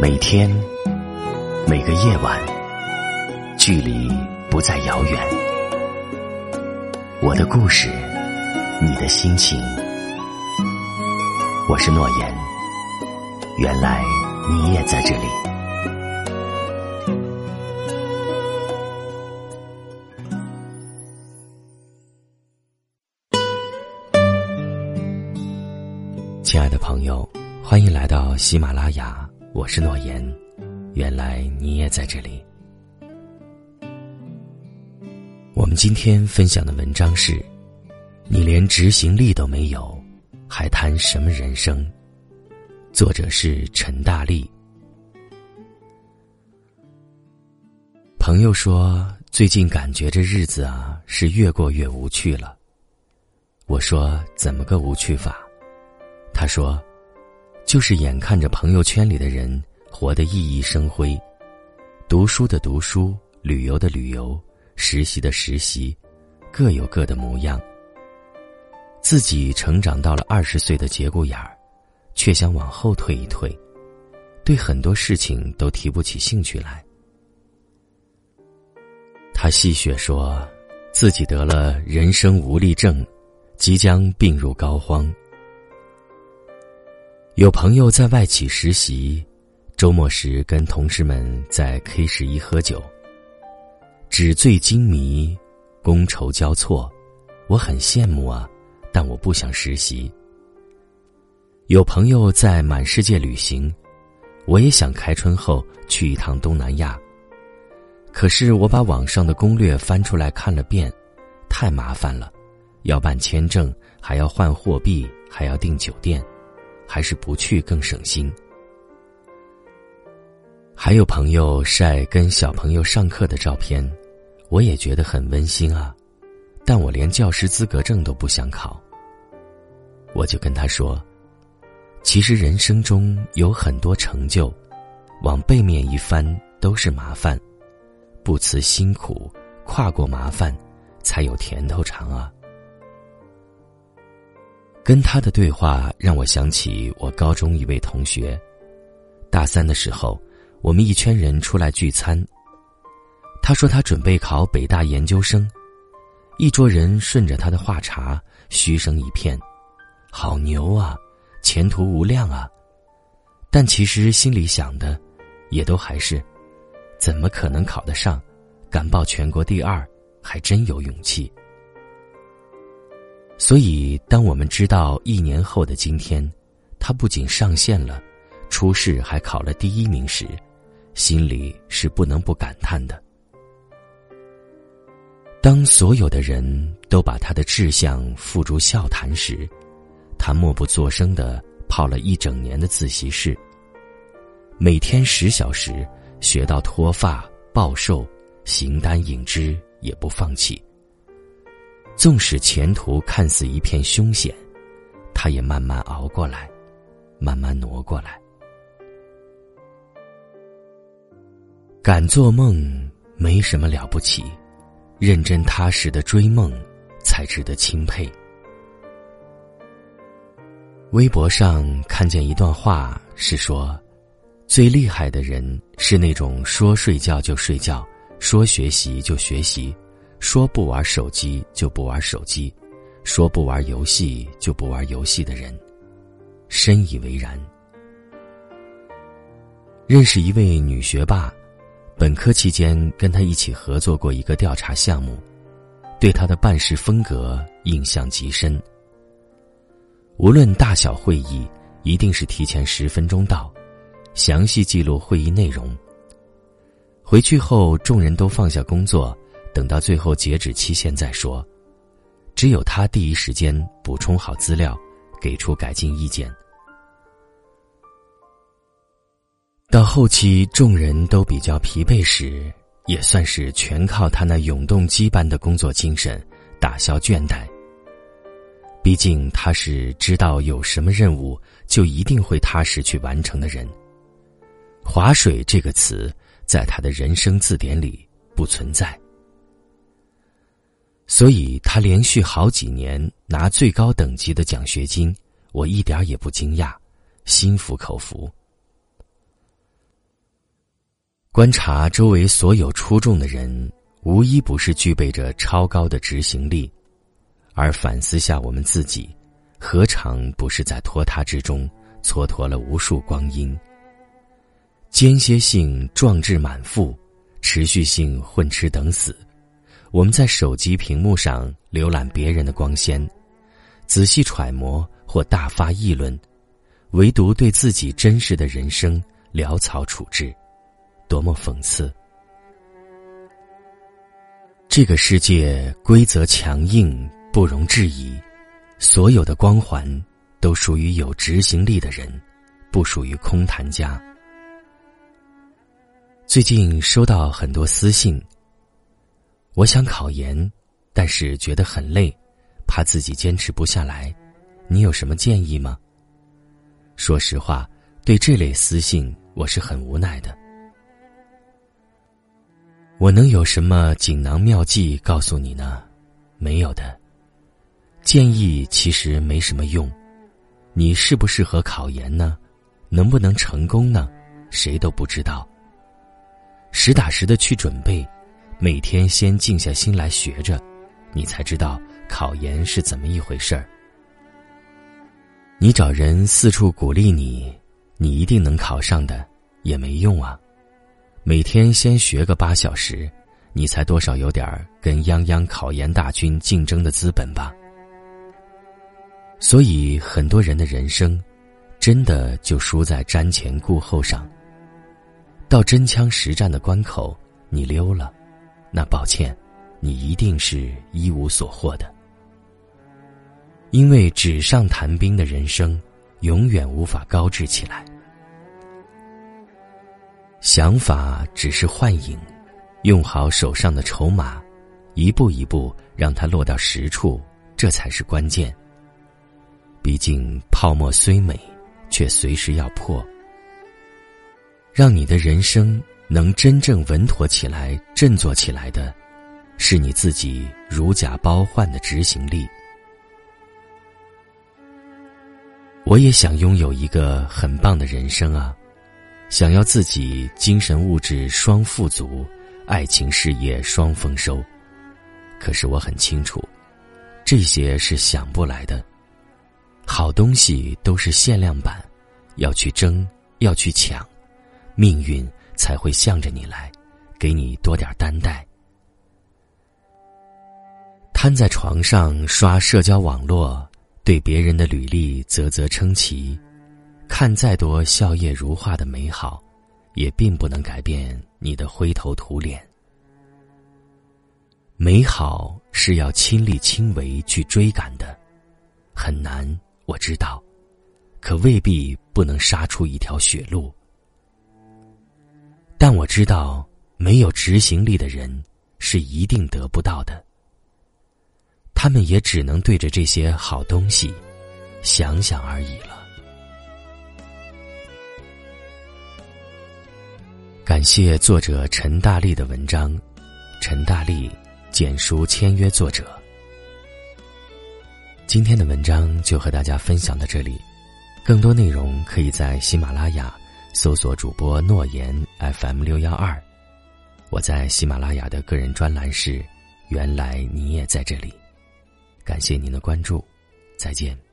每天，每个夜晚，距离不再遥远。我的故事，你的心情。我是诺言，原来你也在这里。亲爱的朋友，欢迎来到喜马拉雅。我是诺言，原来你也在这里。我们今天分享的文章是：你连执行力都没有，还谈什么人生？作者是陈大力。朋友说，最近感觉这日子啊是越过越无趣了。我说，怎么个无趣法？他说。就是眼看着朋友圈里的人活得熠熠生辉，读书的读书，旅游的旅游，实习的实习，各有各的模样。自己成长到了二十岁的节骨眼儿，却想往后退一退，对很多事情都提不起兴趣来。他戏谑说，自己得了人生无力症，即将病入膏肓。有朋友在外企实习，周末时跟同事们在 K 十一喝酒，纸醉金迷，觥筹交错，我很羡慕啊，但我不想实习。有朋友在满世界旅行，我也想开春后去一趟东南亚，可是我把网上的攻略翻出来看了遍，太麻烦了，要办签证，还要换货币，还要订酒店。还是不去更省心。还有朋友晒跟小朋友上课的照片，我也觉得很温馨啊，但我连教师资格证都不想考。我就跟他说：“其实人生中有很多成就，往背面一翻都是麻烦，不辞辛苦，跨过麻烦，才有甜头尝啊。”跟他的对话让我想起我高中一位同学。大三的时候，我们一圈人出来聚餐。他说他准备考北大研究生，一桌人顺着他的话茬，嘘声一片，好牛啊，前途无量啊。但其实心里想的，也都还是，怎么可能考得上？敢报全国第二，还真有勇气。所以，当我们知道一年后的今天，他不仅上线了，初试还考了第一名时，心里是不能不感叹的。当所有的人都把他的志向付诸笑谈时，他默不作声的泡了一整年的自习室，每天十小时学到脱发、暴瘦、形单影只，也不放弃。纵使前途看似一片凶险，他也慢慢熬过来，慢慢挪过来。敢做梦没什么了不起，认真踏实的追梦才值得钦佩。微博上看见一段话，是说，最厉害的人是那种说睡觉就睡觉，说学习就学习。说不玩手机就不玩手机，说不玩游戏就不玩游戏的人，深以为然。认识一位女学霸，本科期间跟她一起合作过一个调查项目，对她的办事风格印象极深。无论大小会议，一定是提前十分钟到，详细记录会议内容。回去后，众人都放下工作。等到最后截止期限再说，只有他第一时间补充好资料，给出改进意见。到后期众人都比较疲惫时，也算是全靠他那永动机般的工作精神打消倦怠。毕竟他是知道有什么任务就一定会踏实去完成的人。划水这个词在他的人生字典里不存在。所以他连续好几年拿最高等级的奖学金，我一点也不惊讶，心服口服。观察周围所有出众的人，无一不是具备着超高的执行力，而反思下我们自己，何尝不是在拖沓之中蹉跎了无数光阴？间歇性壮志满腹，持续性混吃等死。我们在手机屏幕上浏览别人的光鲜，仔细揣摩或大发议论，唯独对自己真实的人生潦草处置。多么讽刺！这个世界规则强硬，不容置疑。所有的光环都属于有执行力的人，不属于空谈家。最近收到很多私信，我想考研，但是觉得很累，怕自己坚持不下来。你有什么建议吗？说实话，对这类私信，我是很无奈的。我能有什么锦囊妙计告诉你呢？没有的。建议其实没什么用。你适不适合考研呢？能不能成功呢？谁都不知道。实打实的去准备，每天先静下心来学着，你才知道考研是怎么一回事儿。你找人四处鼓励你，你一定能考上的，也没用啊。每天先学个八小时，你才多少有点儿跟泱泱考研大军竞争的资本吧。所以很多人的人生，真的就输在瞻前顾后上。到真枪实战的关口，你溜了，那抱歉，你一定是一无所获的。因为纸上谈兵的人生，永远无法高质起来。想法只是幻影，用好手上的筹码，一步一步让它落到实处，这才是关键。毕竟泡沫虽美，却随时要破。让你的人生能真正稳妥起来、振作起来的，是你自己如假包换的执行力。我也想拥有一个很棒的人生啊。想要自己精神物质双富足，爱情事业双丰收，可是我很清楚，这些是想不来的。好东西都是限量版，要去争，要去抢，命运才会向着你来，给你多点担待。瘫在床上刷社交网络，对别人的履历啧啧称奇。看再多笑靥如花的美好，也并不能改变你的灰头土脸。美好是要亲力亲为去追赶的，很难，我知道，可未必不能杀出一条血路。但我知道，没有执行力的人是一定得不到的。他们也只能对着这些好东西想想而已了。感谢作者陈大力的文章，陈大力简书签约作者。今天的文章就和大家分享到这里，更多内容可以在喜马拉雅搜索主播诺言 FM 六幺二，我在喜马拉雅的个人专栏是“原来你也在这里”，感谢您的关注，再见。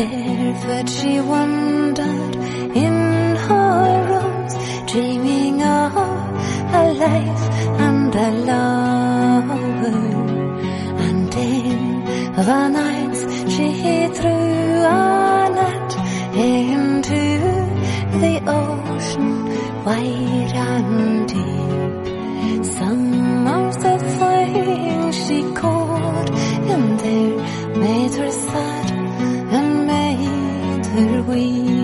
Barefoot she wandered in her rooms, dreaming of a life and a lover. And in the nights she threw a net into the ocean, wide and deep. Some of the things she caught in there made her sad we.